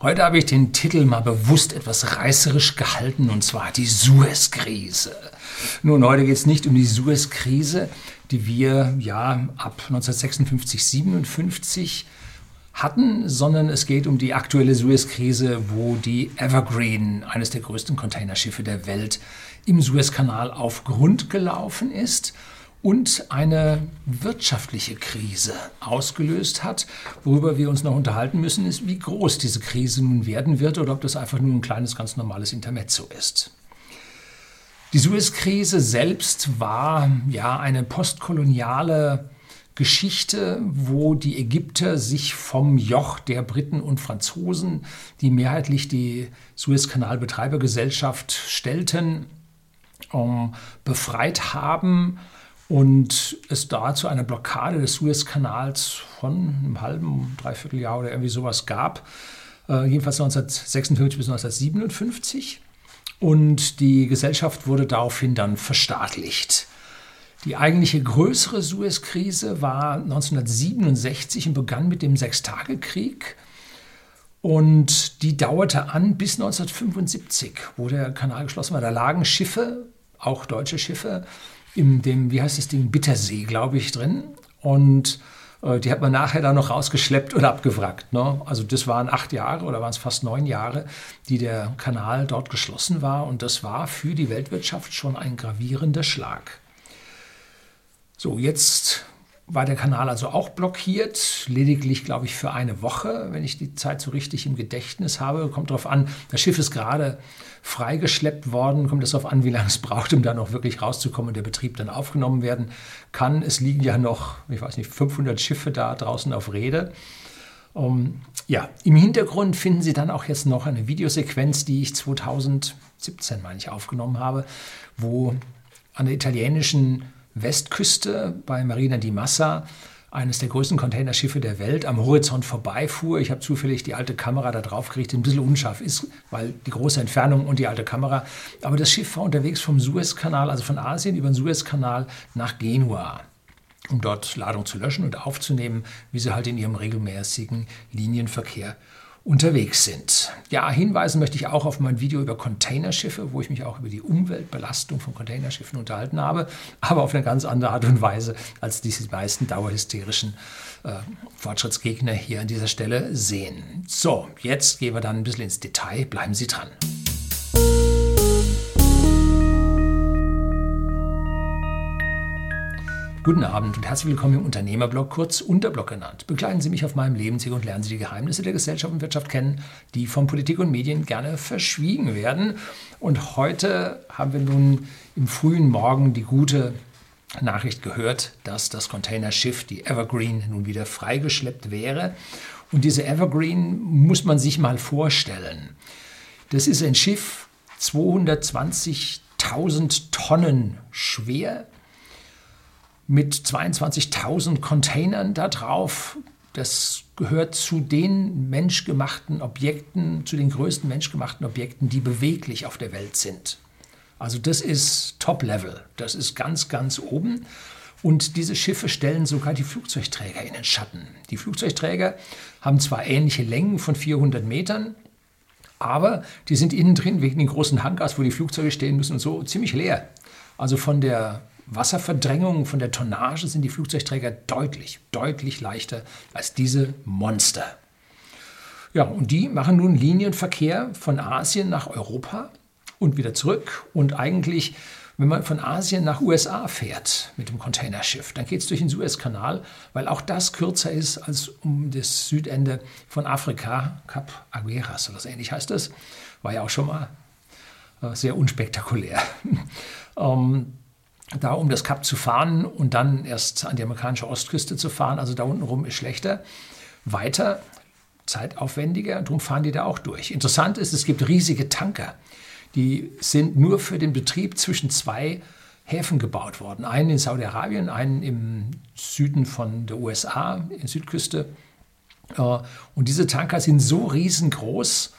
Heute habe ich den Titel mal bewusst etwas reißerisch gehalten und zwar die Suez-Krise. Nun, heute geht es nicht um die Suez-Krise, die wir ja ab 1956, 57 hatten, sondern es geht um die aktuelle Suez-Krise, wo die Evergreen, eines der größten Containerschiffe der Welt, im Suezkanal auf Grund gelaufen ist und eine wirtschaftliche Krise ausgelöst hat. Worüber wir uns noch unterhalten müssen, ist, wie groß diese Krise nun werden wird oder ob das einfach nur ein kleines, ganz normales Intermezzo ist. Die Suez-Krise selbst war ja eine postkoloniale Geschichte, wo die Ägypter sich vom Joch der Briten und Franzosen, die mehrheitlich die Suezkanalbetreibergesellschaft stellten, um, befreit haben und es da zu einer Blockade des Suezkanals von einem halben, dreiviertel Jahr oder irgendwie sowas gab, äh, jedenfalls 1956 bis 1957. Und die Gesellschaft wurde daraufhin dann verstaatlicht. Die eigentliche größere Suezkrise war 1967 und begann mit dem Sechstagekrieg. Und die dauerte an bis 1975, wo der Kanal geschlossen war. Da lagen Schiffe, auch deutsche Schiffe, in dem, wie heißt das Ding, Bittersee, glaube ich, drin. Und äh, die hat man nachher dann noch rausgeschleppt oder abgewrackt. Ne? Also das waren acht Jahre oder waren es fast neun Jahre, die der Kanal dort geschlossen war. Und das war für die Weltwirtschaft schon ein gravierender Schlag. So, jetzt war der Kanal also auch blockiert, lediglich, glaube ich, für eine Woche, wenn ich die Zeit so richtig im Gedächtnis habe. Kommt darauf an, das Schiff ist gerade freigeschleppt worden, kommt es darauf an, wie lange es braucht, um dann auch wirklich rauszukommen und der Betrieb dann aufgenommen werden kann. Es liegen ja noch, ich weiß nicht, 500 Schiffe da draußen auf Rede. Um, ja, im Hintergrund finden Sie dann auch jetzt noch eine Videosequenz, die ich 2017, meine ich, aufgenommen habe, wo an der italienischen Westküste bei Marina di Massa eines der größten Containerschiffe der Welt am Horizont vorbeifuhr. Ich habe zufällig die alte Kamera da drauf gerichtet, ein bisschen unscharf ist, weil die große Entfernung und die alte Kamera. Aber das Schiff war unterwegs vom Suezkanal, also von Asien über den Suezkanal nach Genua, um dort Ladung zu löschen und aufzunehmen, wie sie halt in ihrem regelmäßigen Linienverkehr unterwegs sind. Ja, hinweisen möchte ich auch auf mein Video über Containerschiffe, wo ich mich auch über die Umweltbelastung von Containerschiffen unterhalten habe, aber auf eine ganz andere Art und Weise, als diese meisten dauerhysterischen äh, Fortschrittsgegner hier an dieser Stelle sehen. So, jetzt gehen wir dann ein bisschen ins Detail. Bleiben Sie dran. Guten Abend und herzlich willkommen im Unternehmerblog, kurz Unterblog genannt. Begleiten Sie mich auf meinem Lebensweg und lernen Sie die Geheimnisse der Gesellschaft und Wirtschaft kennen, die von Politik und Medien gerne verschwiegen werden. Und heute haben wir nun im frühen Morgen die gute Nachricht gehört, dass das Containerschiff, die Evergreen, nun wieder freigeschleppt wäre. Und diese Evergreen muss man sich mal vorstellen. Das ist ein Schiff, 220.000 Tonnen schwer, mit 22.000 Containern da drauf. Das gehört zu den menschgemachten Objekten, zu den größten menschgemachten Objekten, die beweglich auf der Welt sind. Also das ist Top-Level, das ist ganz, ganz oben. Und diese Schiffe stellen sogar die Flugzeugträger in den Schatten. Die Flugzeugträger haben zwar ähnliche Längen von 400 Metern, aber die sind innen drin wegen den großen Hangars, wo die Flugzeuge stehen müssen und so, ziemlich leer. Also von der Wasserverdrängung, von der Tonnage sind die Flugzeugträger deutlich, deutlich leichter als diese Monster. Ja, und die machen nun Linienverkehr von Asien nach Europa und wieder zurück. Und eigentlich, wenn man von Asien nach USA fährt mit dem Containerschiff, dann geht es durch den Suezkanal, weil auch das kürzer ist als um das Südende von Afrika, Kap Agueras oder so ähnlich heißt das. War ja auch schon mal äh, sehr unspektakulär. ähm, da um das Kap zu fahren und dann erst an die amerikanische Ostküste zu fahren, also da unten rum ist schlechter. Weiter, zeitaufwendiger, darum fahren die da auch durch. Interessant ist, es gibt riesige Tanker, die sind nur für den Betrieb zwischen zwei Häfen gebaut worden. Einen in Saudi-Arabien, einen im Süden von der USA, in Südküste. Äh, und diese Tanker sind so riesengroß,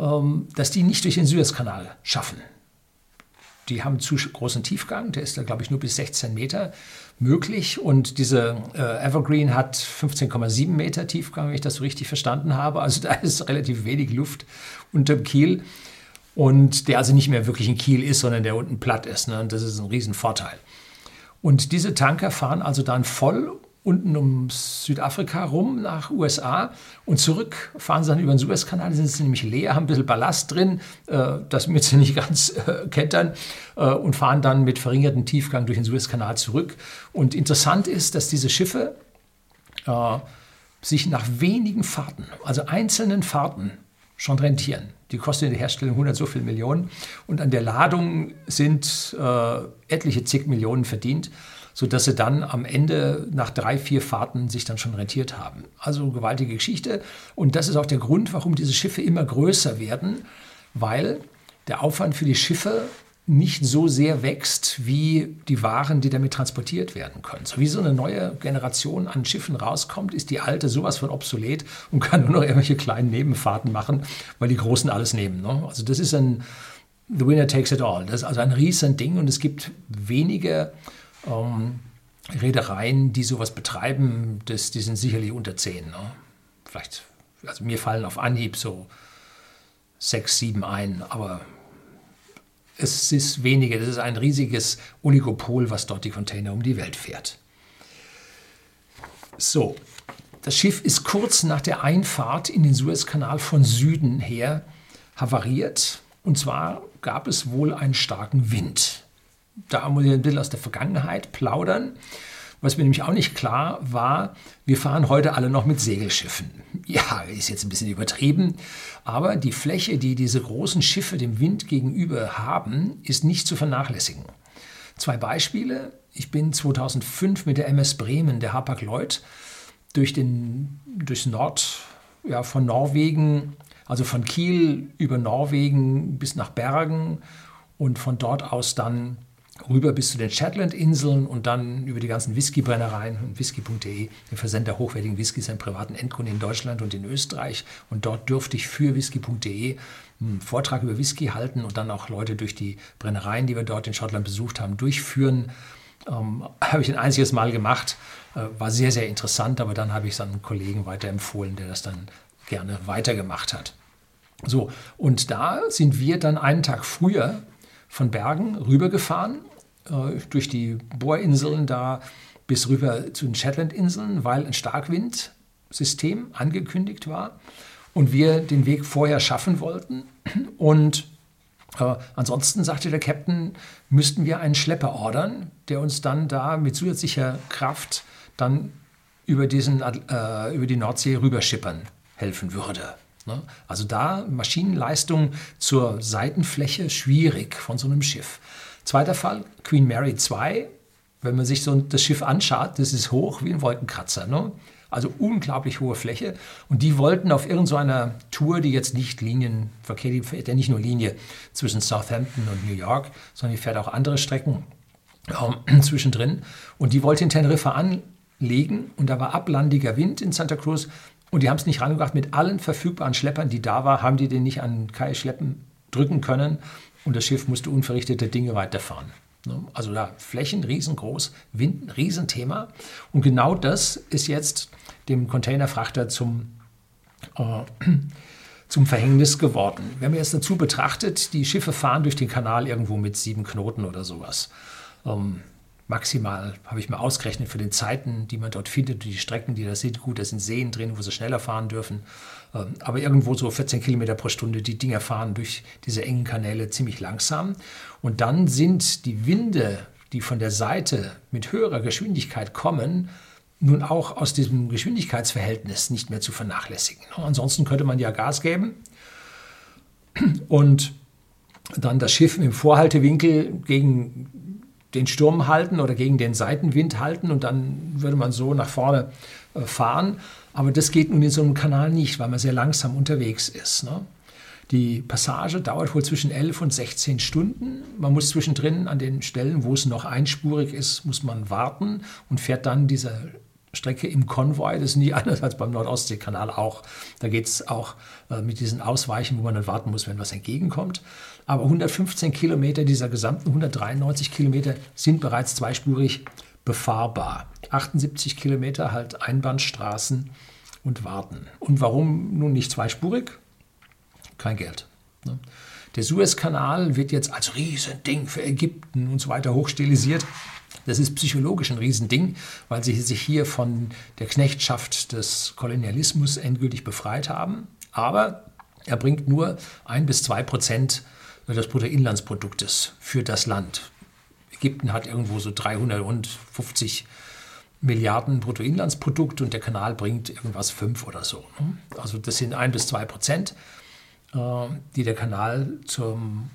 ähm, dass die nicht durch den Suezkanal schaffen. Die haben zu großen Tiefgang, der ist da, glaube ich, nur bis 16 Meter möglich. Und diese äh, Evergreen hat 15,7 Meter Tiefgang, wenn ich das so richtig verstanden habe. Also da ist relativ wenig Luft unter dem Kiel. Und der also nicht mehr wirklich ein Kiel ist, sondern der unten platt ist. Ne? Und das ist ein Riesenvorteil. Und diese Tanker fahren also dann voll unten um Südafrika rum nach USA und zurück fahren sie dann über den Suezkanal, sind sie nämlich leer, haben ein bisschen Ballast drin, äh, das müssen sie nicht ganz äh, kentern äh, und fahren dann mit verringertem Tiefgang durch den Suezkanal zurück. Und interessant ist, dass diese Schiffe äh, sich nach wenigen Fahrten, also einzelnen Fahrten, schon rentieren. Die kosten in der Herstellung 100 so viele Millionen und an der Ladung sind äh, etliche zig Millionen verdient sodass sie dann am Ende nach drei, vier Fahrten sich dann schon rentiert haben. Also gewaltige Geschichte. Und das ist auch der Grund, warum diese Schiffe immer größer werden, weil der Aufwand für die Schiffe nicht so sehr wächst wie die Waren, die damit transportiert werden können. So wie so eine neue Generation an Schiffen rauskommt, ist die alte sowas von obsolet und kann nur noch irgendwelche kleinen Nebenfahrten machen, weil die Großen alles nehmen. Ne? Also das ist ein The winner takes it all. Das ist also ein riesen Ding und es gibt wenige ähm, Reedereien, die sowas betreiben, das, die sind sicherlich unter zehn. Ne? Vielleicht, also mir fallen auf Anhieb so sechs, sieben ein, aber es ist weniger. Das ist ein riesiges Oligopol, was dort die Container um die Welt fährt. So, das Schiff ist kurz nach der Einfahrt in den Suezkanal von Süden her havariert. Und zwar gab es wohl einen starken Wind da muss ich ein bisschen aus der Vergangenheit plaudern. Was mir nämlich auch nicht klar war, wir fahren heute alle noch mit Segelschiffen. Ja, ist jetzt ein bisschen übertrieben, aber die Fläche, die diese großen Schiffe dem Wind gegenüber haben, ist nicht zu vernachlässigen. Zwei Beispiele. Ich bin 2005 mit der MS Bremen, der Hapag-Lloyd, durch den, durchs Nord, ja, von Norwegen, also von Kiel über Norwegen bis nach Bergen und von dort aus dann rüber bis zu den Shetland-Inseln und dann über die ganzen Whiskybrennereien und whisky.de, den Versender hochwertigen Whiskys an privaten Endkunden in Deutschland und in Österreich. Und dort durfte ich für whisky.de einen Vortrag über Whisky halten und dann auch Leute durch die Brennereien, die wir dort in Schottland besucht haben, durchführen. Ähm, habe ich ein einziges Mal gemacht, äh, war sehr, sehr interessant, aber dann habe ich es an einen Kollegen weiterempfohlen, der das dann gerne weitergemacht hat. So, und da sind wir dann einen Tag früher von Bergen rübergefahren äh, durch die Bohrinseln da bis rüber zu den Shetlandinseln, weil ein Starkwindsystem angekündigt war und wir den Weg vorher schaffen wollten. Und äh, ansonsten sagte der Captain, müssten wir einen Schlepper ordern, der uns dann da mit zusätzlicher Kraft dann über, diesen, äh, über die Nordsee rüberschippern helfen würde. Ne? Also da Maschinenleistung zur Seitenfläche schwierig von so einem Schiff. Zweiter Fall, Queen Mary 2. Wenn man sich so das Schiff anschaut, das ist hoch wie ein Wolkenkratzer. Ne? Also unglaublich hohe Fläche. Und die wollten auf irgendeiner Tour, die jetzt nicht Linienverkehr, die fährt ja nicht nur Linie zwischen Southampton und New York, sondern die fährt auch andere Strecken äh, zwischendrin. Und die wollte in Teneriffa anlegen und da war ablandiger Wind in Santa Cruz und die haben es nicht rangebracht. Mit allen verfügbaren Schleppern, die da waren, haben die den nicht an Kai schleppen drücken können und das Schiff musste unverrichtete Dinge weiterfahren. Ne? Also da Flächen riesengroß, Wind ein Riesenthema. Und genau das ist jetzt dem Containerfrachter zum, äh, zum Verhängnis geworden. Wenn man jetzt dazu betrachtet, die Schiffe fahren durch den Kanal irgendwo mit sieben Knoten oder sowas. Ähm, maximal, habe ich mal ausgerechnet, für den Zeiten, die man dort findet, die Strecken, die da sind. Gut, da sind Seen drin, wo sie schneller fahren dürfen. Ähm, aber irgendwo so 14 Kilometer pro Stunde, die Dinger fahren durch diese engen Kanäle ziemlich langsam. Und dann sind die Winde, die von der Seite mit höherer Geschwindigkeit kommen, nun auch aus diesem Geschwindigkeitsverhältnis nicht mehr zu vernachlässigen. Ansonsten könnte man ja Gas geben und dann das Schiff im Vorhaltewinkel gegen den Sturm halten oder gegen den Seitenwind halten und dann würde man so nach vorne äh, fahren. Aber das geht nun in so einem Kanal nicht, weil man sehr langsam unterwegs ist. Ne? Die Passage dauert wohl zwischen 11 und 16 Stunden. Man muss zwischendrin an den Stellen, wo es noch einspurig ist, muss man warten und fährt dann diese Strecke im Konvoi. Das ist nie anders als beim Nordostseekanal auch. Da geht es auch äh, mit diesen Ausweichen, wo man dann warten muss, wenn was entgegenkommt. Aber 115 Kilometer dieser gesamten 193 Kilometer sind bereits zweispurig befahrbar. 78 Kilometer halt Einbahnstraßen und Warten. Und warum nun nicht zweispurig? Kein Geld. Ne? Der Suezkanal wird jetzt als Riesending für Ägypten und so weiter hochstilisiert. Das ist psychologisch ein Riesending, weil sie sich hier von der Knechtschaft des Kolonialismus endgültig befreit haben. Aber er bringt nur ein bis zwei Prozent des Bruttoinlandsproduktes für das Land. Ägypten hat irgendwo so 350 Milliarden Bruttoinlandsprodukt und der Kanal bringt irgendwas fünf oder so. Ne? Also das sind ein bis zwei Prozent, äh, die der Kanal zum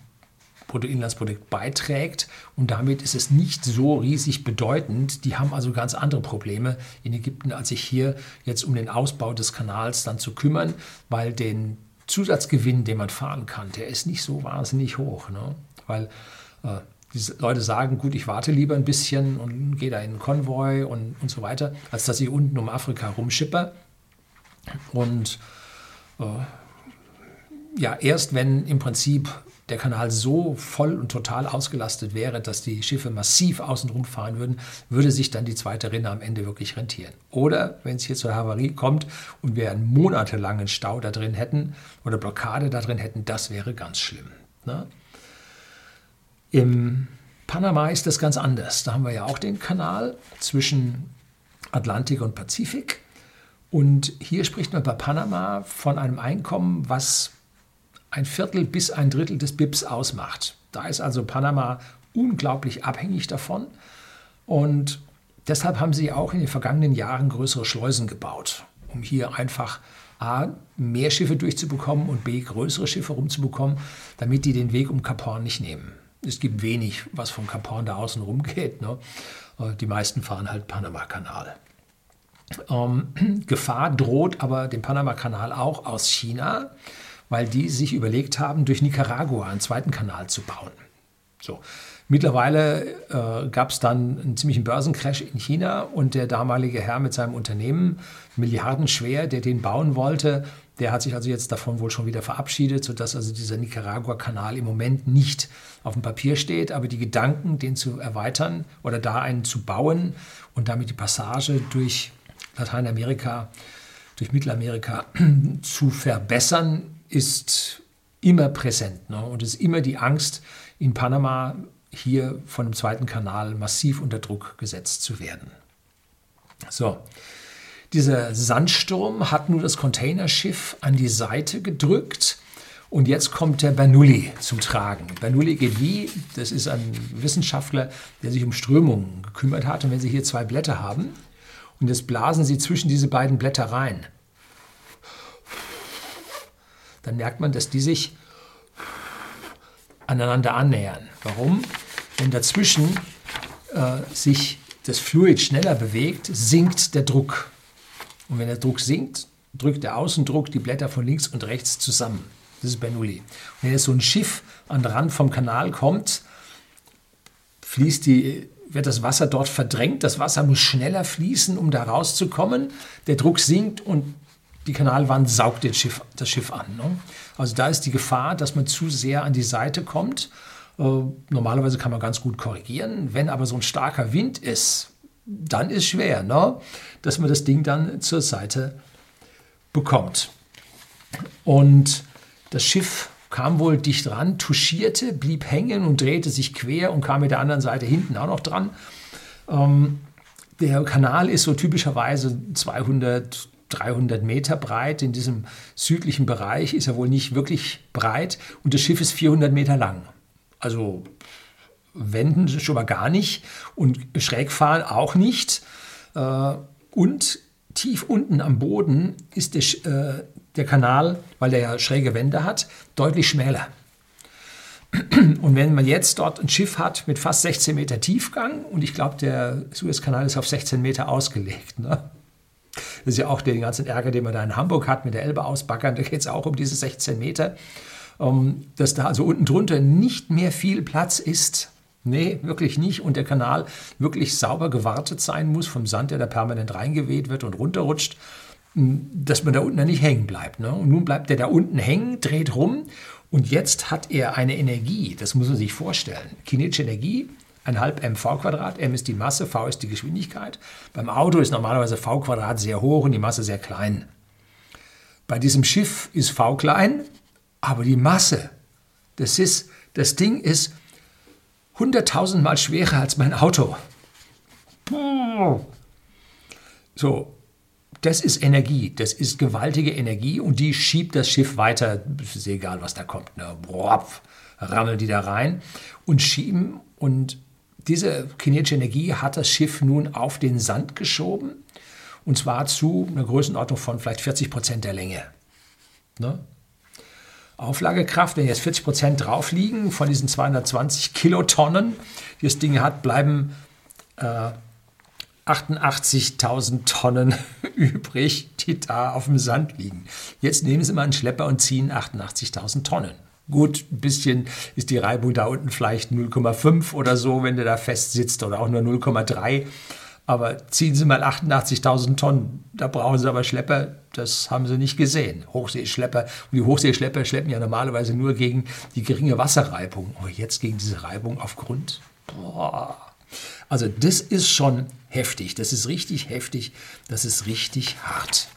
Bruttoinlandsprodukt beiträgt. Und damit ist es nicht so riesig bedeutend. Die haben also ganz andere Probleme in Ägypten, als sich hier jetzt um den Ausbau des Kanals dann zu kümmern, weil den Zusatzgewinn, den man fahren kann, der ist nicht so wahnsinnig hoch. Ne? Weil äh, die Leute sagen, gut, ich warte lieber ein bisschen und gehe da in einen Konvoi und, und so weiter, als dass ich unten um Afrika rumschipper. Und äh, ja, erst wenn im Prinzip der Kanal so voll und total ausgelastet wäre, dass die Schiffe massiv außenrum fahren würden, würde sich dann die zweite Rinne am Ende wirklich rentieren. Oder wenn es hier zur Havarie kommt und wir einen monatelangen Stau da drin hätten oder Blockade da drin hätten, das wäre ganz schlimm. Ne? Im Panama ist das ganz anders. Da haben wir ja auch den Kanal zwischen Atlantik und Pazifik. Und hier spricht man bei Panama von einem Einkommen, was ein Viertel bis ein Drittel des BIPs ausmacht. Da ist also Panama unglaublich abhängig davon. Und deshalb haben sie auch in den vergangenen Jahren größere Schleusen gebaut, um hier einfach A, mehr Schiffe durchzubekommen und B, größere Schiffe rumzubekommen, damit die den Weg um Cap Horn nicht nehmen. Es gibt wenig, was von Cap Horn da außen rumgeht. Ne? Äh, die meisten fahren halt Panama-Kanal. Ähm, Gefahr droht aber dem Panama-Kanal auch aus China weil die sich überlegt haben, durch Nicaragua einen zweiten Kanal zu bauen. So. Mittlerweile äh, gab es dann einen ziemlichen Börsencrash in China und der damalige Herr mit seinem Unternehmen, milliardenschwer, der den bauen wollte, der hat sich also jetzt davon wohl schon wieder verabschiedet, sodass also dieser Nicaragua-Kanal im Moment nicht auf dem Papier steht. Aber die Gedanken, den zu erweitern oder da einen zu bauen und damit die Passage durch Lateinamerika, durch Mittelamerika zu verbessern, ist immer präsent. Ne? Und es ist immer die Angst, in Panama hier von dem zweiten Kanal massiv unter Druck gesetzt zu werden. So, dieser Sandsturm hat nun das Containerschiff an die Seite gedrückt. Und jetzt kommt der Bernoulli zum Tragen. Bernoulli geht wie? Das ist ein Wissenschaftler, der sich um Strömungen gekümmert hat. Und wenn Sie hier zwei Blätter haben und jetzt blasen Sie zwischen diese beiden Blätter rein, dann merkt man, dass die sich aneinander annähern. Warum? Wenn dazwischen äh, sich das Fluid schneller bewegt, sinkt der Druck. Und wenn der Druck sinkt, drückt der Außendruck die Blätter von links und rechts zusammen. Das ist Bernoulli. Und wenn jetzt so ein Schiff an den Rand vom Kanal kommt, fließt die, wird das Wasser dort verdrängt. Das Wasser muss schneller fließen, um da rauszukommen. Der Druck sinkt und die Kanalwand saugt das Schiff, das Schiff an. Ne? Also da ist die Gefahr, dass man zu sehr an die Seite kommt. Äh, normalerweise kann man ganz gut korrigieren. Wenn aber so ein starker Wind ist, dann ist schwer, ne? dass man das Ding dann zur Seite bekommt. Und das Schiff kam wohl dicht ran, touchierte, blieb hängen und drehte sich quer und kam mit der anderen Seite hinten auch noch dran. Ähm, der Kanal ist so typischerweise 200, 300 Meter breit. In diesem südlichen Bereich ist er wohl nicht wirklich breit und das Schiff ist 400 Meter lang. Also wenden schon mal gar nicht und schräg fahren auch nicht. Äh, und tief unten am Boden ist der, äh, der Kanal, weil er ja schräge Wände hat, deutlich schmäler. Und wenn man jetzt dort ein Schiff hat mit fast 16 Meter Tiefgang, und ich glaube, der Suezkanal ist auf 16 Meter ausgelegt, ne? Das ist ja auch den ganzen Ärger, den man da in Hamburg hat mit der Elbe ausbackern. Da geht es auch um diese 16 Meter. Ähm, dass da also unten drunter nicht mehr viel Platz ist, Nee, wirklich nicht. Und der Kanal wirklich sauber gewartet sein muss vom Sand, der da permanent reingeweht wird und runterrutscht, dass man da unten nicht hängen bleibt. Ne? Und nun bleibt der da unten hängen, dreht rum und jetzt hat er eine Energie, das muss man sich vorstellen. Kinetische Energie, ein halb mv Quadrat, m ist die Masse, v ist die Geschwindigkeit. Beim Auto ist normalerweise v Quadrat sehr hoch und die Masse sehr klein. Bei diesem Schiff ist v klein, aber die Masse, das ist, das Ding ist 100.000 Mal schwerer als mein Auto. So, das ist Energie, das ist gewaltige Energie und die schiebt das Schiff weiter, ist egal, was da kommt, ne? Rammeln die da rein und schieben und diese kinetische Energie hat das Schiff nun auf den Sand geschoben und zwar zu einer Größenordnung von vielleicht 40 Prozent der Länge. Ne? Auflagekraft, wenn jetzt 40 Prozent drauf liegen von diesen 220 Kilotonnen, die das Ding hat, bleiben äh, 88.000 Tonnen übrig, die da auf dem Sand liegen. Jetzt nehmen Sie mal einen Schlepper und ziehen 88.000 Tonnen. Gut, ein bisschen ist die Reibung da unten vielleicht 0,5 oder so, wenn der da fest sitzt oder auch nur 0,3. Aber ziehen Sie mal 88.000 Tonnen, da brauchen Sie aber Schlepper, das haben Sie nicht gesehen. Hochseeschlepper. Und die Hochseeschlepper schleppen ja normalerweise nur gegen die geringe Wasserreibung. Aber jetzt gegen diese Reibung auf Grund. Boah. Also das ist schon heftig, das ist richtig heftig, das ist richtig hart.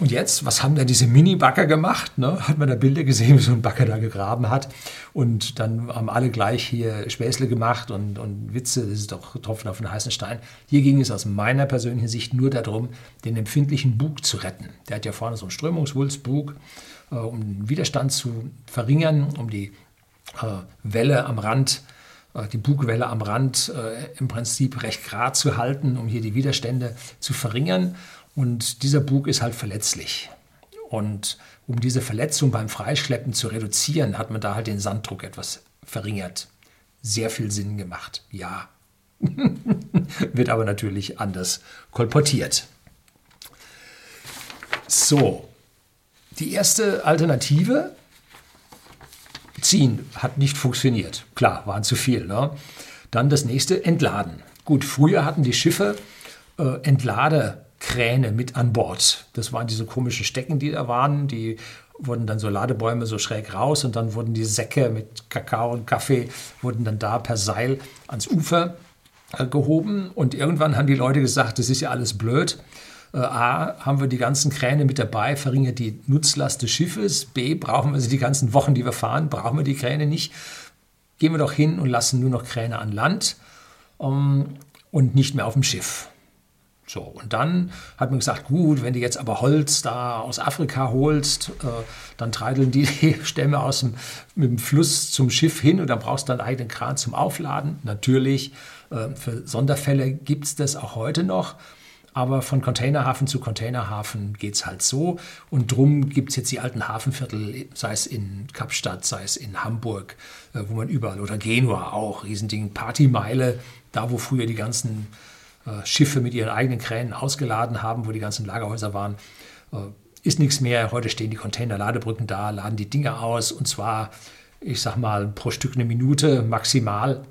Und jetzt, was haben da diese Mini-Bagger gemacht? Ne? Hat man da Bilder gesehen, wie so ein Bagger da gegraben hat. Und dann haben alle gleich hier Späßle gemacht und, und Witze, das ist doch Tropfen auf den heißen Stein. Hier ging es aus meiner persönlichen Sicht nur darum, den empfindlichen Bug zu retten. Der hat ja vorne so einen Strömungswulstbug, äh, um den Widerstand zu verringern, um die äh, Welle am Rand zu äh, die Bugwelle am Rand äh, im Prinzip recht gerade zu halten, um hier die Widerstände zu verringern. Und dieser Bug ist halt verletzlich. Und um diese Verletzung beim Freischleppen zu reduzieren, hat man da halt den Sanddruck etwas verringert. Sehr viel Sinn gemacht, ja. Wird aber natürlich anders kolportiert. So, die erste Alternative Ziehen hat nicht funktioniert. Klar, waren zu viel. Ne? Dann das nächste, Entladen. Gut, früher hatten die Schiffe äh, Entladekräne mit an Bord. Das waren diese komischen Stecken, die da waren. Die wurden dann so Ladebäume so schräg raus und dann wurden die Säcke mit Kakao und Kaffee, wurden dann da per Seil ans Ufer äh, gehoben. Und irgendwann haben die Leute gesagt, das ist ja alles blöd. Äh, A, haben wir die ganzen Kräne mit dabei, verringert die Nutzlast des Schiffes. B, brauchen wir sie die ganzen Wochen, die wir fahren, brauchen wir die Kräne nicht. Gehen wir doch hin und lassen nur noch Kräne an Land ähm, und nicht mehr auf dem Schiff. So, und dann hat man gesagt, gut, wenn du jetzt aber Holz da aus Afrika holst, äh, dann treideln die, die Stämme aus dem, mit dem Fluss zum Schiff hin und dann brauchst du einen eigenen Kran zum Aufladen. Natürlich, äh, für Sonderfälle gibt es das auch heute noch. Aber von Containerhafen zu Containerhafen geht es halt so. Und drum gibt es jetzt die alten Hafenviertel, sei es in Kapstadt, sei es in Hamburg, äh, wo man überall, oder Genua auch, Riesending, Partymeile, da wo früher die ganzen Schiffe mit ihren eigenen Kränen ausgeladen haben, wo die ganzen Lagerhäuser waren. Äh, ist nichts mehr. Heute stehen die Container-Ladebrücken da, laden die Dinge aus und zwar, ich sag mal, pro Stück eine Minute maximal.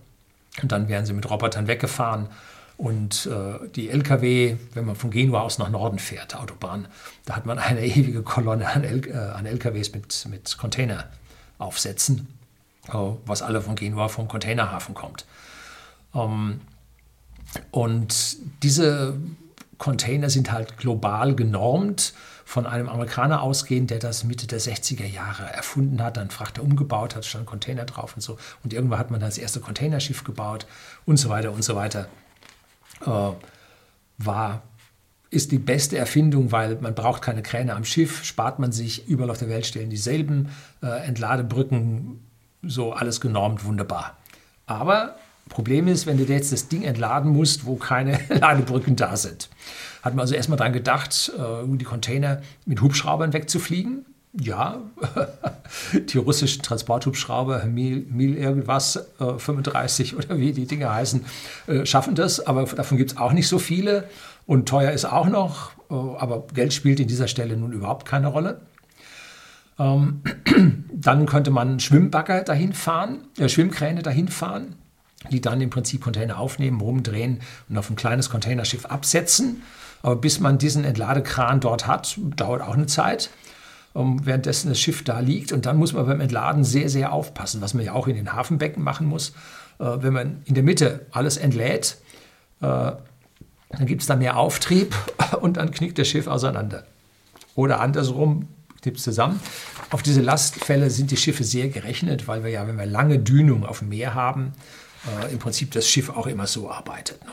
Und dann werden sie mit Robotern weggefahren. Und äh, die Lkw, wenn man von Genua aus nach Norden fährt, Autobahn, da hat man eine ewige Kolonne an, L, äh, an LKWs mit, mit Containeraufsätzen, äh, was alle von Genua vom Containerhafen kommt. Ähm, und diese Container sind halt global genormt, von einem Amerikaner ausgehend, der das Mitte der 60er Jahre erfunden hat, dann Frachter umgebaut hat, stand Container drauf und so. Und irgendwann hat man das erste Containerschiff gebaut und so weiter und so weiter äh, war, ist die beste Erfindung, weil man braucht keine Kräne am Schiff, spart man sich, überall auf der Welt stellen dieselben äh, Entladebrücken, so alles genormt, wunderbar. Aber Problem ist, wenn du jetzt das Ding entladen musst, wo keine Ladebrücken da sind. Hat man also erstmal daran gedacht, äh, die Container mit Hubschraubern wegzufliegen ja, die russischen Transporthubschrauber, Mil, Mil irgendwas, äh, 35 oder wie die Dinge heißen, äh, schaffen das, aber davon gibt es auch nicht so viele und teuer ist auch noch, äh, aber Geld spielt in dieser Stelle nun überhaupt keine Rolle. Ähm, dann könnte man Schwimmbagger dahin fahren, äh, Schwimmkräne dahin fahren, die dann im Prinzip Container aufnehmen, rumdrehen und auf ein kleines Containerschiff absetzen. Aber bis man diesen Entladekran dort hat, dauert auch eine Zeit. Um, währenddessen das Schiff da liegt. Und dann muss man beim Entladen sehr, sehr aufpassen, was man ja auch in den Hafenbecken machen muss. Äh, wenn man in der Mitte alles entlädt, äh, dann gibt es da mehr Auftrieb und dann knickt das Schiff auseinander. Oder andersrum, knickt es zusammen. Auf diese Lastfälle sind die Schiffe sehr gerechnet, weil wir ja, wenn wir lange Dünung auf dem Meer haben, äh, im Prinzip das Schiff auch immer so arbeitet. Ne?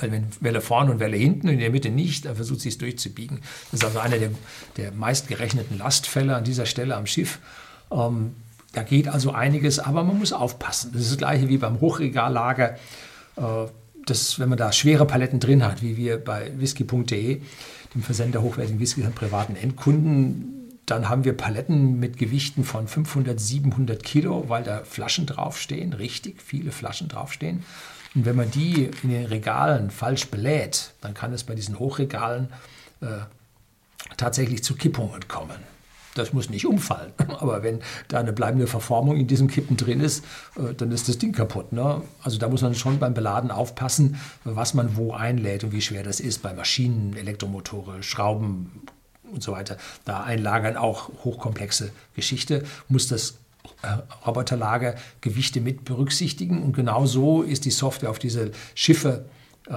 Weil wenn Welle vorne und Welle hinten und in der Mitte nicht, dann versucht sie es durchzubiegen. Das ist also einer der, der meistgerechneten Lastfälle an dieser Stelle am Schiff. Ähm, da geht also einiges, aber man muss aufpassen. Das ist das gleiche wie beim Hochregallager. Äh, das, wenn man da schwere Paletten drin hat, wie wir bei whisky.de, dem Versender hochwertigen Whisky an privaten Endkunden, dann haben wir Paletten mit Gewichten von 500, 700 Kilo, weil da Flaschen draufstehen, richtig viele Flaschen draufstehen. Und wenn man die in den Regalen falsch belädt, dann kann es bei diesen Hochregalen äh, tatsächlich zu Kippungen kommen. Das muss nicht umfallen, aber wenn da eine bleibende Verformung in diesem Kippen drin ist, äh, dann ist das Ding kaputt. Ne? Also da muss man schon beim Beladen aufpassen, was man wo einlädt und wie schwer das ist bei Maschinen, Elektromotore, Schrauben und so weiter. Da einlagern auch hochkomplexe Geschichte, muss das äh, Roboterlager Gewichte mit berücksichtigen. Und genau so ist die Software auf diese Schiffe äh,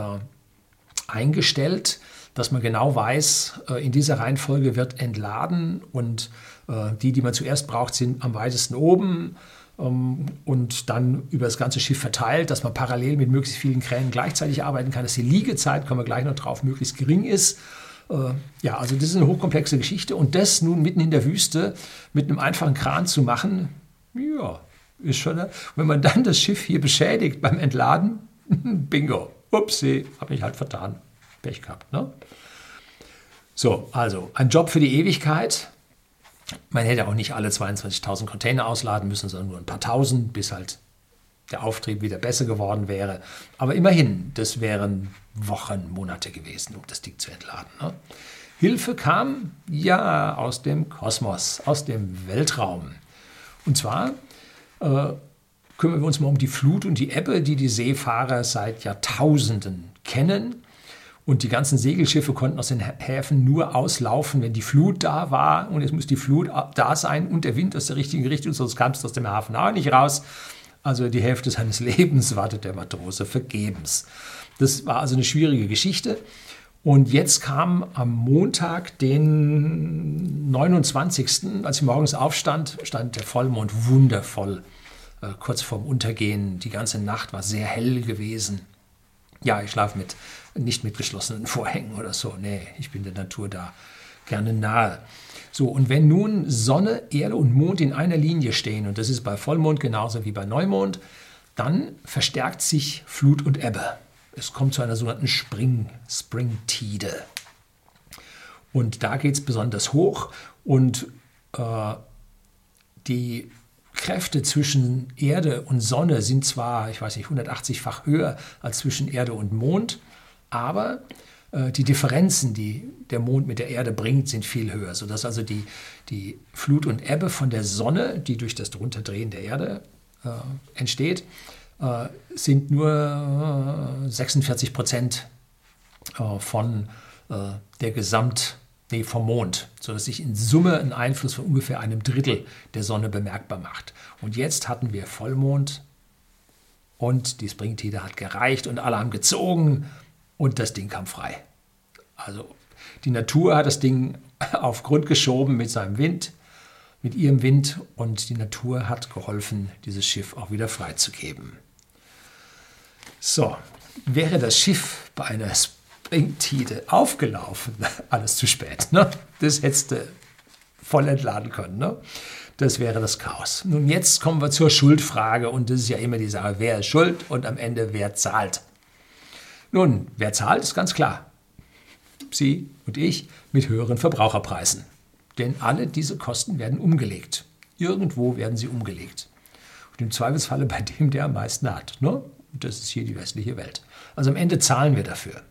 eingestellt, dass man genau weiß, äh, in dieser Reihenfolge wird entladen und äh, die, die man zuerst braucht, sind am weitesten oben ähm, und dann über das ganze Schiff verteilt, dass man parallel mit möglichst vielen Kränen gleichzeitig arbeiten kann, dass die Liegezeit, kommen wir gleich noch drauf, möglichst gering ist. Äh, ja, also das ist eine hochkomplexe Geschichte und das nun mitten in der Wüste mit einem einfachen Kran zu machen, ja, ist schon, wenn man dann das Schiff hier beschädigt beim Entladen, bingo, upsie, habe mich halt vertan. Pech gehabt. Ne? So, also ein Job für die Ewigkeit. Man hätte auch nicht alle 22.000 Container ausladen müssen, sondern nur ein paar tausend, bis halt der Auftrieb wieder besser geworden wäre. Aber immerhin, das wären Wochen, Monate gewesen, um das Ding zu entladen. Ne? Hilfe kam ja aus dem Kosmos, aus dem Weltraum. Und zwar äh, kümmern wir uns mal um die Flut und die Ebbe, die die Seefahrer seit Jahrtausenden kennen. Und die ganzen Segelschiffe konnten aus den Häfen nur auslaufen, wenn die Flut da war. Und es muss die Flut da sein und der Wind aus der richtigen Richtung, sonst kam es aus dem Hafen auch nicht raus. Also die Hälfte seines Lebens wartet der Matrose vergebens. Das war also eine schwierige Geschichte. Und jetzt kam am Montag, den 29., als ich morgens aufstand, stand der Vollmond wundervoll, äh, kurz vorm Untergehen. Die ganze Nacht war sehr hell gewesen. Ja, ich schlafe mit, nicht mit geschlossenen Vorhängen oder so. Nee, ich bin der Natur da gerne nahe. So, und wenn nun Sonne, Erde und Mond in einer Linie stehen, und das ist bei Vollmond genauso wie bei Neumond, dann verstärkt sich Flut und Ebbe. Es kommt zu einer sogenannten Spring, Springtide. Und da geht es besonders hoch und äh, die Kräfte zwischen Erde und Sonne sind zwar, ich weiß nicht, 180-fach höher als zwischen Erde und Mond, aber die Differenzen, die der Mond mit der Erde bringt, sind viel höher, sodass also die, die Flut und Ebbe von der Sonne, die durch das Runterdrehen der Erde äh, entsteht, äh, sind nur 46 äh, Prozent äh, von der Gesamt, nee, vom Mond, sodass sich in Summe ein Einfluss von ungefähr einem Drittel der Sonne bemerkbar macht. Und jetzt hatten wir Vollmond und die Springtide hat gereicht und alle haben gezogen und das Ding kam frei. Also die Natur hat das Ding auf Grund geschoben mit seinem Wind, mit ihrem Wind und die Natur hat geholfen, dieses Schiff auch wieder freizugeben. So, wäre das Schiff bei einer Springtide aufgelaufen, alles zu spät. Ne? Das hättest du voll entladen können. Ne? Das wäre das Chaos. Nun, jetzt kommen wir zur Schuldfrage und das ist ja immer die Sache, wer ist schuld und am Ende wer zahlt. Nun, wer zahlt, ist ganz klar. Sie und ich mit höheren Verbraucherpreisen. Denn alle diese Kosten werden umgelegt. Irgendwo werden sie umgelegt. Und im Zweifelsfalle bei dem, der am meisten hat. Ne? Das ist hier die westliche Welt. Also am Ende zahlen wir dafür.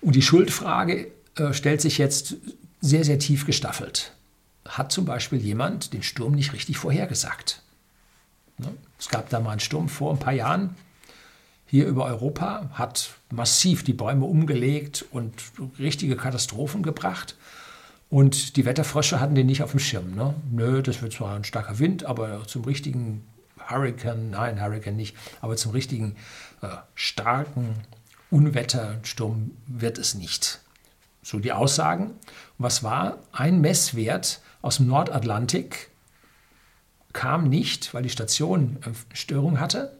Und die Schuldfrage äh, stellt sich jetzt sehr, sehr tief gestaffelt. Hat zum Beispiel jemand den Sturm nicht richtig vorhergesagt. Ne? Es gab da mal einen Sturm vor ein paar Jahren hier über Europa, hat massiv die Bäume umgelegt und richtige Katastrophen gebracht. Und die Wetterfrösche hatten den nicht auf dem Schirm. Ne? Nö, das wird zwar ein starker Wind, aber zum richtigen Hurricane, nein, Hurricane nicht, aber zum richtigen äh, starken Unwettersturm wird es nicht. So die Aussagen. Was war? Ein Messwert aus dem Nordatlantik kam nicht, weil die Station Störung hatte.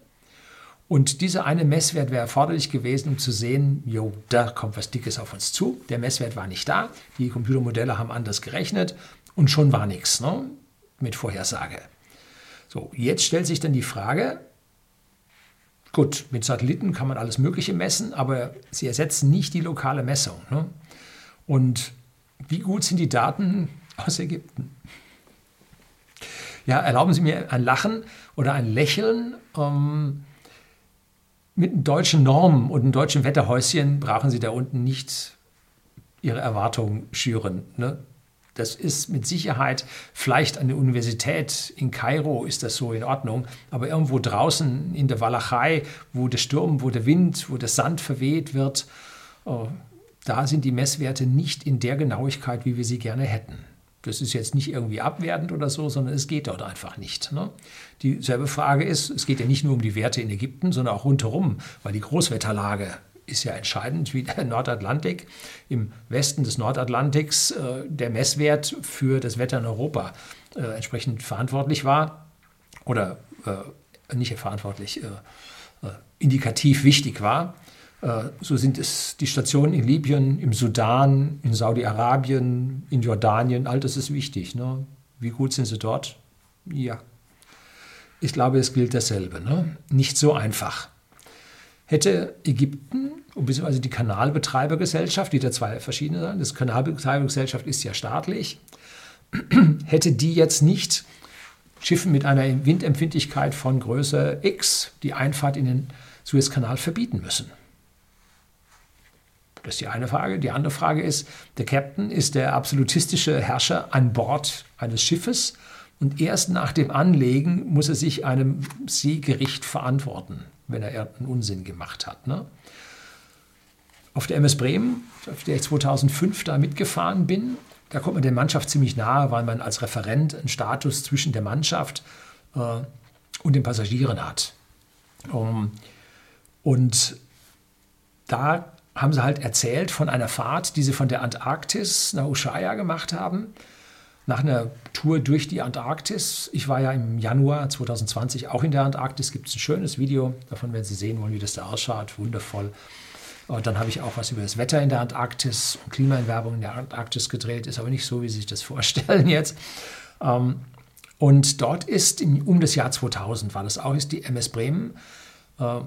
Und dieser eine Messwert wäre erforderlich gewesen, um zu sehen, jo, da kommt was Dickes auf uns zu. Der Messwert war nicht da, die Computermodelle haben anders gerechnet und schon war nichts ne, mit Vorhersage. So, jetzt stellt sich dann die Frage, gut, mit Satelliten kann man alles Mögliche messen, aber sie ersetzen nicht die lokale Messung. Ne? Und wie gut sind die Daten aus Ägypten? Ja, erlauben Sie mir ein Lachen oder ein Lächeln. Ähm, mit deutschen Normen und einem deutschen Wetterhäuschen brauchen Sie da unten nicht Ihre Erwartungen schüren. Ne? Das ist mit Sicherheit vielleicht an der Universität in Kairo ist das so in Ordnung, aber irgendwo draußen in der Walachei, wo der Sturm, wo der Wind, wo der Sand verweht wird, oh, da sind die Messwerte nicht in der Genauigkeit, wie wir sie gerne hätten. Das ist jetzt nicht irgendwie abwertend oder so, sondern es geht dort einfach nicht. Ne? Dieselbe Frage ist, es geht ja nicht nur um die Werte in Ägypten, sondern auch rundherum, weil die Großwetterlage ist ja entscheidend, wie der Nordatlantik, im Westen des Nordatlantiks äh, der Messwert für das Wetter in Europa äh, entsprechend verantwortlich war oder äh, nicht verantwortlich, äh, äh, indikativ wichtig war. Äh, so sind es die Stationen in Libyen, im Sudan, in Saudi-Arabien, in Jordanien, all das ist wichtig. Ne? Wie gut sind sie dort? Ja. Ich glaube, es gilt dasselbe. Ne? Nicht so einfach. Hätte Ägypten, beziehungsweise die Kanalbetreibergesellschaft, die da zwei verschiedene sind, das Kanalbetreibergesellschaft ist ja staatlich, hätte die jetzt nicht Schiffen mit einer Windempfindlichkeit von Größe X die Einfahrt in den Suezkanal verbieten müssen. Das ist die eine Frage. Die andere Frage ist, der Captain ist der absolutistische Herrscher an Bord eines Schiffes und erst nach dem Anlegen muss er sich einem Seegericht verantworten, wenn er irgendeinen Unsinn gemacht hat. Ne? Auf der MS Bremen, auf der ich 2005 da mitgefahren bin, da kommt man der Mannschaft ziemlich nahe, weil man als Referent einen Status zwischen der Mannschaft äh, und den Passagieren hat. Um, und da haben sie halt erzählt von einer Fahrt, die sie von der Antarktis nach Ushuaia gemacht haben. Nach einer Tour durch die Antarktis. Ich war ja im Januar 2020 auch in der Antarktis. Gibt es ein schönes Video. Davon werden Sie sehen wollen, wie das da ausschaut. Wundervoll. Und dann habe ich auch was über das Wetter in der Antarktis und Klimaerwerbung in der Antarktis gedreht. Ist aber nicht so, wie Sie sich das vorstellen jetzt. Ähm, und dort ist um das Jahr 2000 war das auch, ist die MS Bremen äh,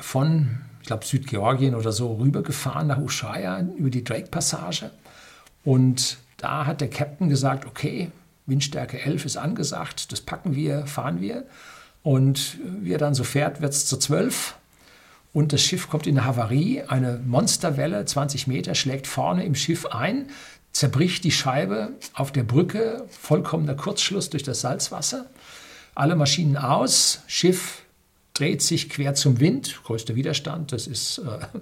von ich glaube, Südgeorgien oder so rübergefahren nach Ushuaia über die Drake-Passage. Und da hat der Captain gesagt, okay, Windstärke 11 ist angesagt, das packen wir, fahren wir. Und wie er dann so fährt, wird es zu 12. Und das Schiff kommt in eine Havarie, eine Monsterwelle, 20 Meter, schlägt vorne im Schiff ein, zerbricht die Scheibe auf der Brücke, vollkommener Kurzschluss durch das Salzwasser. Alle Maschinen aus, Schiff dreht sich quer zum Wind, größter Widerstand, das ist äh,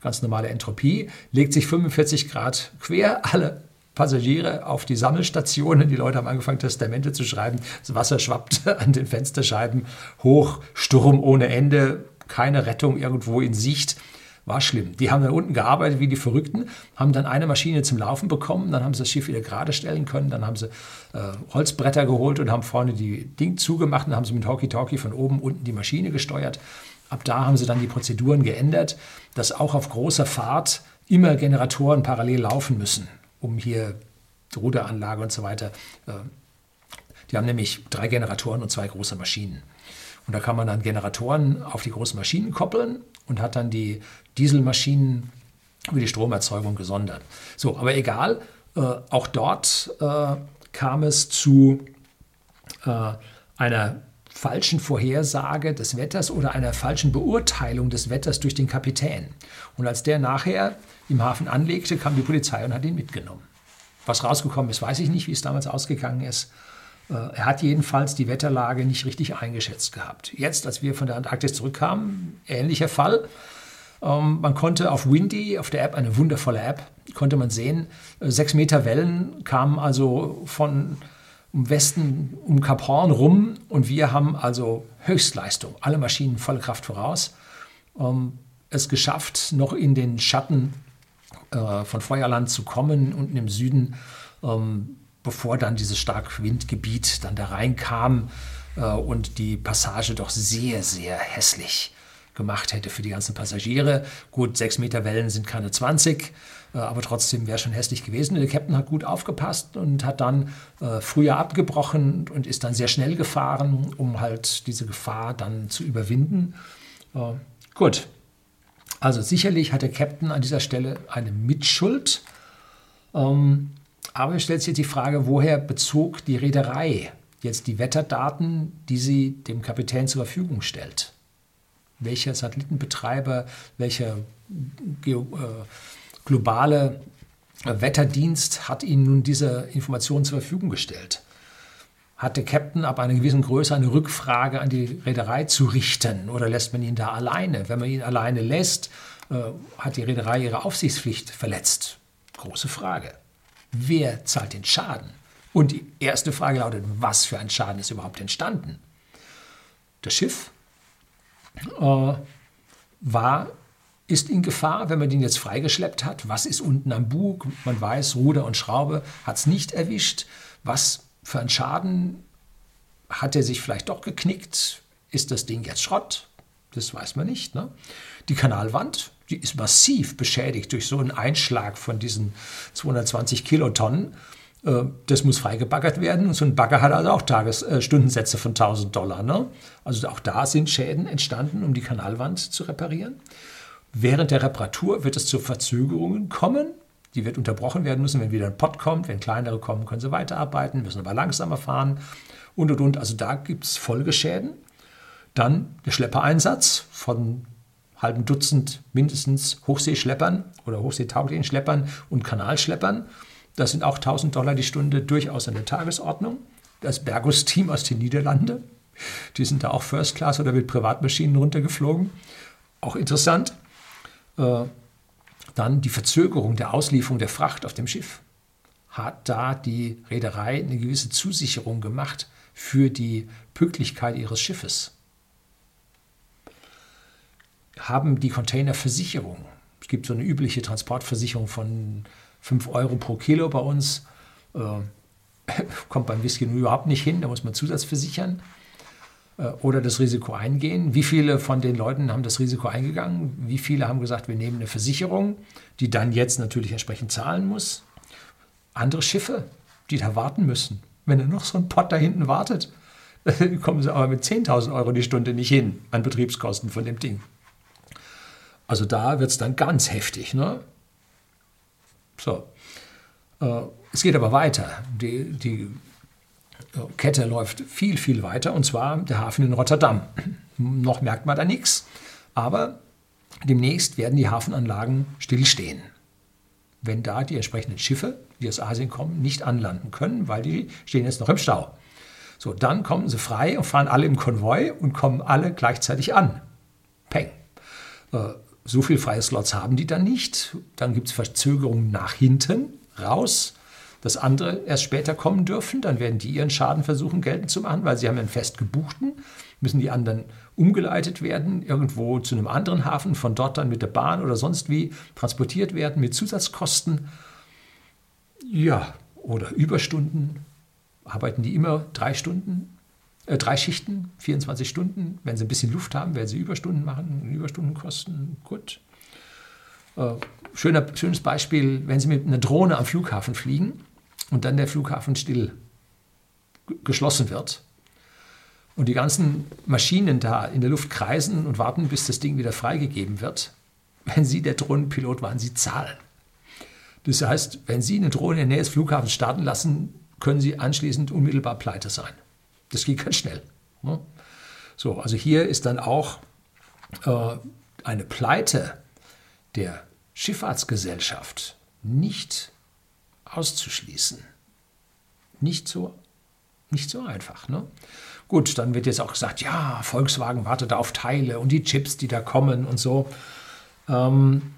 ganz normale Entropie, legt sich 45 Grad quer, alle Passagiere auf die Sammelstationen. Die Leute haben angefangen, Testamente zu schreiben. Das Wasser schwappt an den Fensterscheiben hoch, Sturm ohne Ende, keine Rettung irgendwo in Sicht. War schlimm. Die haben da unten gearbeitet wie die Verrückten, haben dann eine Maschine zum Laufen bekommen, dann haben sie das Schiff wieder gerade stellen können, dann haben sie äh, Holzbretter geholt und haben vorne die Ding zugemacht und haben sie mit Hockey-Talkie von oben unten die Maschine gesteuert. Ab da haben sie dann die Prozeduren geändert, dass auch auf großer Fahrt immer Generatoren parallel laufen müssen, um hier Ruderanlage und so weiter. Äh, die haben nämlich drei Generatoren und zwei große Maschinen. Und da kann man dann Generatoren auf die großen Maschinen koppeln und hat dann die Dieselmaschinen über die Stromerzeugung gesondert. So, aber egal, äh, auch dort äh, kam es zu äh, einer falschen Vorhersage des Wetters oder einer falschen Beurteilung des Wetters durch den Kapitän. Und als der nachher im Hafen anlegte, kam die Polizei und hat ihn mitgenommen. Was rausgekommen ist, weiß ich nicht, wie es damals ausgegangen ist. Äh, er hat jedenfalls die Wetterlage nicht richtig eingeschätzt gehabt. Jetzt, als wir von der Antarktis zurückkamen, ähnlicher Fall. Ähm, man konnte auf Windy, auf der App, eine wundervolle App, konnte man sehen, äh, sechs Meter Wellen kamen also von im Westen um Kap Horn rum und wir haben also Höchstleistung, alle Maschinen volle Kraft voraus, ähm, es geschafft, noch in den Schatten äh, von Feuerland zu kommen, unten im Süden, ähm, bevor dann dieses Starkwindgebiet dann da reinkam äh, und die Passage doch sehr, sehr hässlich gemacht hätte für die ganzen Passagiere. Gut, sechs Meter Wellen sind keine 20, äh, aber trotzdem wäre schon hässlich gewesen. Der Captain hat gut aufgepasst und hat dann äh, früher abgebrochen und ist dann sehr schnell gefahren, um halt diese Gefahr dann zu überwinden. Äh, gut, also sicherlich hat der Captain an dieser Stelle eine Mitschuld. Ähm, aber es stellt sich die Frage, woher bezog die Reederei jetzt die Wetterdaten, die sie dem Kapitän zur Verfügung stellt? Welcher Satellitenbetreiber, welcher äh, globale Wetterdienst hat Ihnen nun diese Informationen zur Verfügung gestellt? Hat der Captain ab einer gewissen Größe eine Rückfrage an die Reederei zu richten oder lässt man ihn da alleine? Wenn man ihn alleine lässt, äh, hat die Reederei ihre Aufsichtspflicht verletzt? Große Frage. Wer zahlt den Schaden? Und die erste Frage lautet, was für ein Schaden ist überhaupt entstanden? Das Schiff äh, war, ist in Gefahr, wenn man den jetzt freigeschleppt hat. Was ist unten am Bug? Man weiß, Ruder und Schraube hat es nicht erwischt. Was für ein Schaden hat er sich vielleicht doch geknickt? Ist das Ding jetzt Schrott? Das weiß man nicht. Ne? Die Kanalwand, die ist massiv beschädigt durch so einen Einschlag von diesen 220 Kilotonnen. Äh, das muss freigebaggert werden. Und so ein Bagger hat also auch Tages äh, Stundensätze von 1000 Dollar. Ne? Also auch da sind Schäden entstanden, um die Kanalwand zu reparieren. Während der Reparatur wird es zu Verzögerungen kommen. Die wird unterbrochen werden müssen, wenn wieder ein Pott kommt. Wenn kleinere kommen, können sie weiterarbeiten, müssen aber langsamer fahren und und und. Also da gibt es Folgeschäden. Dann der Schleppereinsatz von halben Dutzend mindestens Hochseeschleppern oder hochseetauglichen Schleppern und Kanalschleppern. Das sind auch 1000 Dollar die Stunde durchaus an der Tagesordnung. Das Bergus-Team aus den Niederlanden, die sind da auch First Class oder mit Privatmaschinen runtergeflogen. Auch interessant. Äh, dann die Verzögerung der Auslieferung der Fracht auf dem Schiff. Hat da die Reederei eine gewisse Zusicherung gemacht für die Pünktlichkeit ihres Schiffes? haben die Container Versicherung. Es gibt so eine übliche Transportversicherung von 5 Euro pro Kilo bei uns. Äh, kommt beim Whisky überhaupt nicht hin, da muss man zusatzversichern äh, oder das Risiko eingehen. Wie viele von den Leuten haben das Risiko eingegangen? Wie viele haben gesagt, wir nehmen eine Versicherung, die dann jetzt natürlich entsprechend zahlen muss? Andere Schiffe, die da warten müssen. Wenn da noch so ein Pott da hinten wartet, kommen sie aber mit 10.000 Euro die Stunde nicht hin an Betriebskosten von dem Ding. Also da wird es dann ganz heftig. Ne? So. Äh, es geht aber weiter. Die, die äh, Kette läuft viel, viel weiter und zwar der Hafen in Rotterdam. Noch merkt man da nichts, aber demnächst werden die Hafenanlagen stillstehen. Wenn da die entsprechenden Schiffe, die aus Asien kommen, nicht anlanden können, weil die stehen jetzt noch im Stau. So, dann kommen sie frei und fahren alle im Konvoi und kommen alle gleichzeitig an. Peng. So viele freie Slots haben die dann nicht. Dann gibt es Verzögerungen nach hinten raus, dass andere erst später kommen dürfen. Dann werden die ihren Schaden versuchen geltend zu machen, weil sie haben einen fest gebuchten. Müssen die anderen umgeleitet werden, irgendwo zu einem anderen Hafen, von dort dann mit der Bahn oder sonst wie transportiert werden mit Zusatzkosten. Ja, oder Überstunden. Arbeiten die immer drei Stunden drei Schichten, 24 Stunden. Wenn sie ein bisschen Luft haben, werden sie Überstunden machen, Überstunden kosten. Gut. Äh, schöner, schönes Beispiel, wenn Sie mit einer Drohne am Flughafen fliegen und dann der Flughafen still geschlossen wird und die ganzen Maschinen da in der Luft kreisen und warten, bis das Ding wieder freigegeben wird. Wenn Sie der Drohnenpilot waren, Sie zahlen. Das heißt, wenn Sie eine Drohne in der Nähe des Flughafens starten lassen, können Sie anschließend unmittelbar pleite sein. Das geht ganz schnell. Ne? So, also hier ist dann auch äh, eine Pleite der Schifffahrtsgesellschaft nicht auszuschließen. Nicht so, nicht so einfach. Ne? Gut, dann wird jetzt auch gesagt, ja, Volkswagen wartet auf Teile und die Chips, die da kommen und so. Ähm,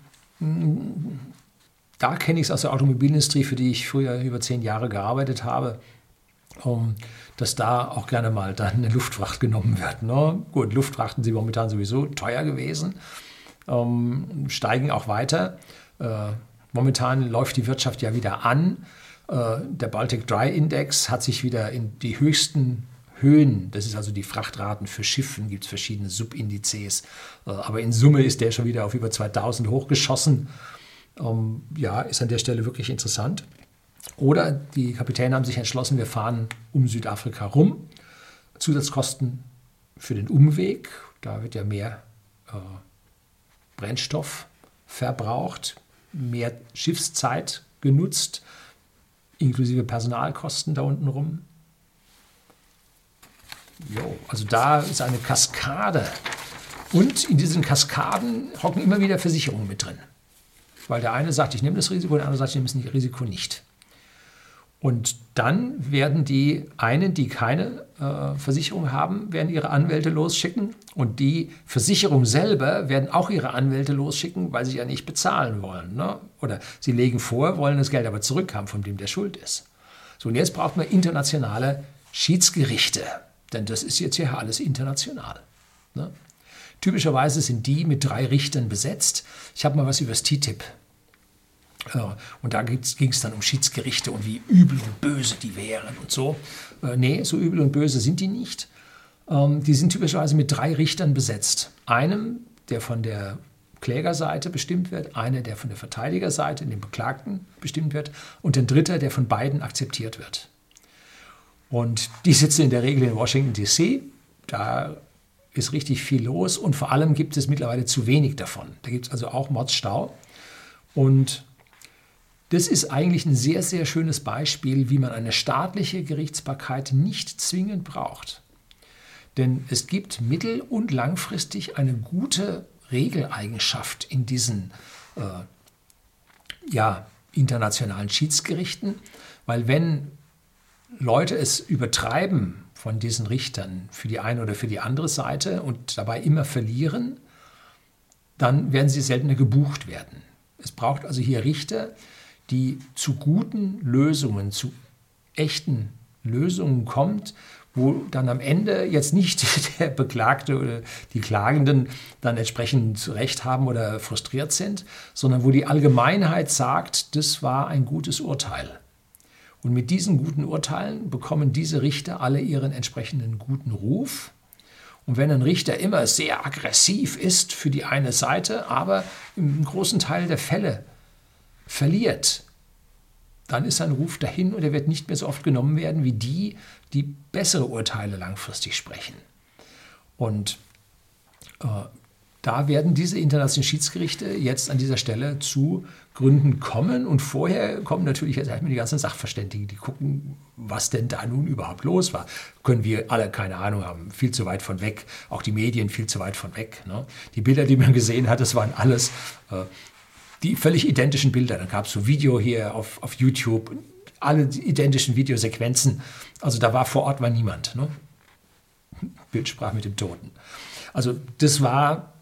da kenne ich es aus der Automobilindustrie, für die ich früher über zehn Jahre gearbeitet habe, um, dass da auch gerne mal dann eine Luftfracht genommen wird. Ne? Gut, Luftfrachten sind momentan sowieso teuer gewesen, ähm, steigen auch weiter. Äh, momentan läuft die Wirtschaft ja wieder an. Äh, der Baltic Dry Index hat sich wieder in die höchsten Höhen, das ist also die Frachtraten für Schiffen, gibt es verschiedene Subindizes, äh, aber in Summe ist der schon wieder auf über 2000 hochgeschossen. Ähm, ja, ist an der Stelle wirklich interessant. Oder die Kapitäne haben sich entschlossen, wir fahren um Südafrika rum. Zusatzkosten für den Umweg, da wird ja mehr äh, Brennstoff verbraucht, mehr Schiffszeit genutzt, inklusive Personalkosten da unten rum. Jo, also da ist eine Kaskade. Und in diesen Kaskaden hocken immer wieder Versicherungen mit drin. Weil der eine sagt, ich nehme das Risiko, der andere sagt, ich nehme das Risiko nicht. Und dann werden die einen, die keine äh, Versicherung haben, werden ihre Anwälte losschicken. Und die Versicherung selber werden auch ihre Anwälte losschicken, weil sie ja nicht bezahlen wollen. Ne? Oder sie legen vor, wollen das Geld aber zurückhaben, von dem der Schuld ist. So, und jetzt braucht man internationale Schiedsgerichte. Denn das ist jetzt hier alles international. Ne? Typischerweise sind die mit drei Richtern besetzt. Ich habe mal was über das TTIP und da ging es dann um Schiedsgerichte und wie übel und böse die wären und so. Äh, nee, so übel und böse sind die nicht. Ähm, die sind typischerweise mit drei Richtern besetzt. Einem, der von der Klägerseite bestimmt wird, einer, der von der Verteidigerseite, dem Beklagten bestimmt wird und ein dritter, der von beiden akzeptiert wird. Und die sitzen in der Regel in Washington, DC. Da ist richtig viel los und vor allem gibt es mittlerweile zu wenig davon. Da gibt es also auch Mordsstau. Und das ist eigentlich ein sehr, sehr schönes Beispiel, wie man eine staatliche Gerichtsbarkeit nicht zwingend braucht. Denn es gibt mittel- und langfristig eine gute Regeleigenschaft in diesen äh, ja, internationalen Schiedsgerichten, weil wenn Leute es übertreiben von diesen Richtern für die eine oder für die andere Seite und dabei immer verlieren, dann werden sie seltener gebucht werden. Es braucht also hier Richter, die zu guten Lösungen, zu echten Lösungen kommt, wo dann am Ende jetzt nicht der Beklagte oder die Klagenden dann entsprechend Recht haben oder frustriert sind, sondern wo die Allgemeinheit sagt, das war ein gutes Urteil. Und mit diesen guten Urteilen bekommen diese Richter alle ihren entsprechenden guten Ruf. Und wenn ein Richter immer sehr aggressiv ist für die eine Seite, aber im großen Teil der Fälle verliert, dann ist sein Ruf dahin und er wird nicht mehr so oft genommen werden wie die, die bessere Urteile langfristig sprechen. Und äh, da werden diese internationalen Schiedsgerichte jetzt an dieser Stelle zu Gründen kommen. Und vorher kommen natürlich jetzt erstmal die ganzen Sachverständigen, die gucken, was denn da nun überhaupt los war. Können wir alle keine Ahnung haben, viel zu weit von weg. Auch die Medien viel zu weit von weg. Ne? Die Bilder, die man gesehen hat, das waren alles äh, die völlig identischen Bilder. Dann gab es so Video hier auf, auf YouTube, alle identischen Videosequenzen. Also da war vor Ort war niemand. Ne? Bildsprach mit dem Toten. Also das war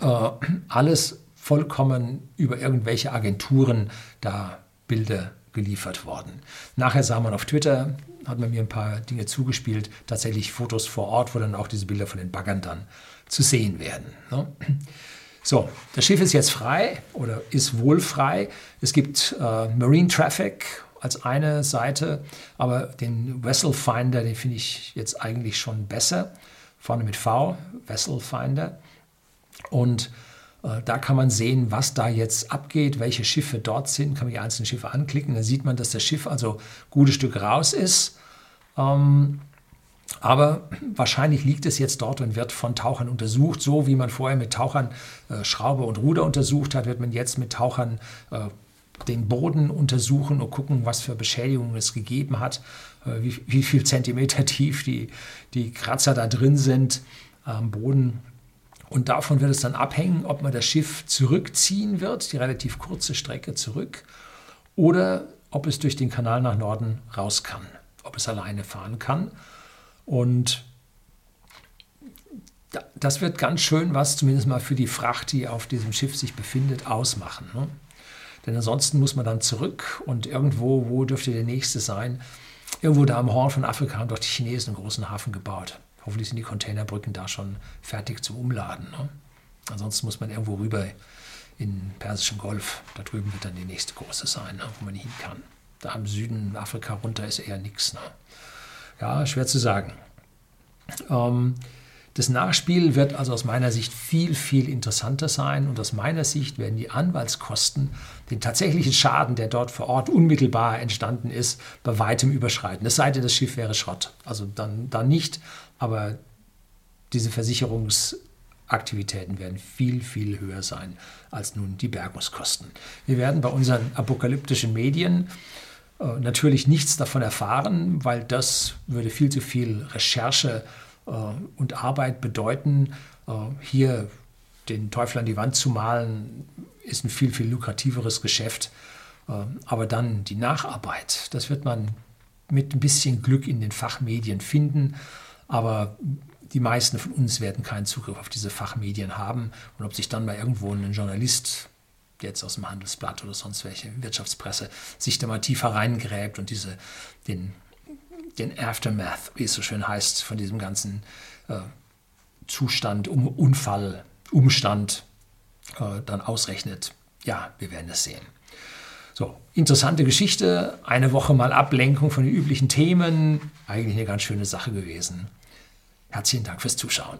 äh, alles vollkommen über irgendwelche Agenturen da Bilder geliefert worden. Nachher sah man auf Twitter, hat man mir ein paar Dinge zugespielt, tatsächlich Fotos vor Ort, wo dann auch diese Bilder von den Baggern dann zu sehen werden. Ne? So, das Schiff ist jetzt frei oder ist wohl frei. Es gibt äh, Marine Traffic als eine Seite, aber den Vessel Finder, den finde ich jetzt eigentlich schon besser. Vorne mit V, Vessel Finder. Und äh, da kann man sehen, was da jetzt abgeht, welche Schiffe dort sind, kann man die einzelnen Schiffe anklicken. Da sieht man, dass das Schiff also ein gutes Stück raus ist. Ähm, aber wahrscheinlich liegt es jetzt dort und wird von Tauchern untersucht. So wie man vorher mit Tauchern äh, Schraube und Ruder untersucht hat, wird man jetzt mit Tauchern äh, den Boden untersuchen und gucken, was für Beschädigungen es gegeben hat, äh, wie, wie, viel Zentimeter tief die, die Kratzer da drin sind am Boden. Und davon wird es dann abhängen, ob man das Schiff zurückziehen wird, die relativ kurze Strecke zurück, oder ob es durch den Kanal nach Norden raus kann, ob es alleine fahren kann. Und das wird ganz schön was, zumindest mal für die Fracht, die auf diesem Schiff sich befindet, ausmachen. Ne? Denn ansonsten muss man dann zurück und irgendwo, wo dürfte der nächste sein? Irgendwo da am Horn von Afrika haben doch die Chinesen einen großen Hafen gebaut. Hoffentlich sind die Containerbrücken da schon fertig zum Umladen. Ne? Ansonsten muss man irgendwo rüber in den Persischen Golf. Da drüben wird dann die nächste große sein, ne, wo man hin kann. Da im Süden Afrika runter ist eher nichts. Ja, schwer zu sagen. Ähm, das Nachspiel wird also aus meiner Sicht viel, viel interessanter sein und aus meiner Sicht werden die Anwaltskosten den tatsächlichen Schaden, der dort vor Ort unmittelbar entstanden ist, bei weitem überschreiten. Es sei denn, das Schiff wäre Schrott. Also dann, dann nicht, aber diese Versicherungsaktivitäten werden viel, viel höher sein als nun die Bergungskosten. Wir werden bei unseren apokalyptischen Medien natürlich nichts davon erfahren, weil das würde viel zu viel Recherche äh, und Arbeit bedeuten. Äh, hier den Teufel an die Wand zu malen, ist ein viel, viel lukrativeres Geschäft. Äh, aber dann die Nacharbeit, das wird man mit ein bisschen Glück in den Fachmedien finden. Aber die meisten von uns werden keinen Zugriff auf diese Fachmedien haben. Und ob sich dann mal irgendwo ein Journalist, jetzt aus dem Handelsblatt oder sonst welche Wirtschaftspresse, sich da mal tiefer reingräbt und diese, den den Aftermath, wie es so schön heißt, von diesem ganzen äh, Zustand, um, Unfall, Umstand äh, dann ausrechnet. Ja, wir werden es sehen. So, interessante Geschichte. Eine Woche mal Ablenkung von den üblichen Themen. Eigentlich eine ganz schöne Sache gewesen. Herzlichen Dank fürs Zuschauen.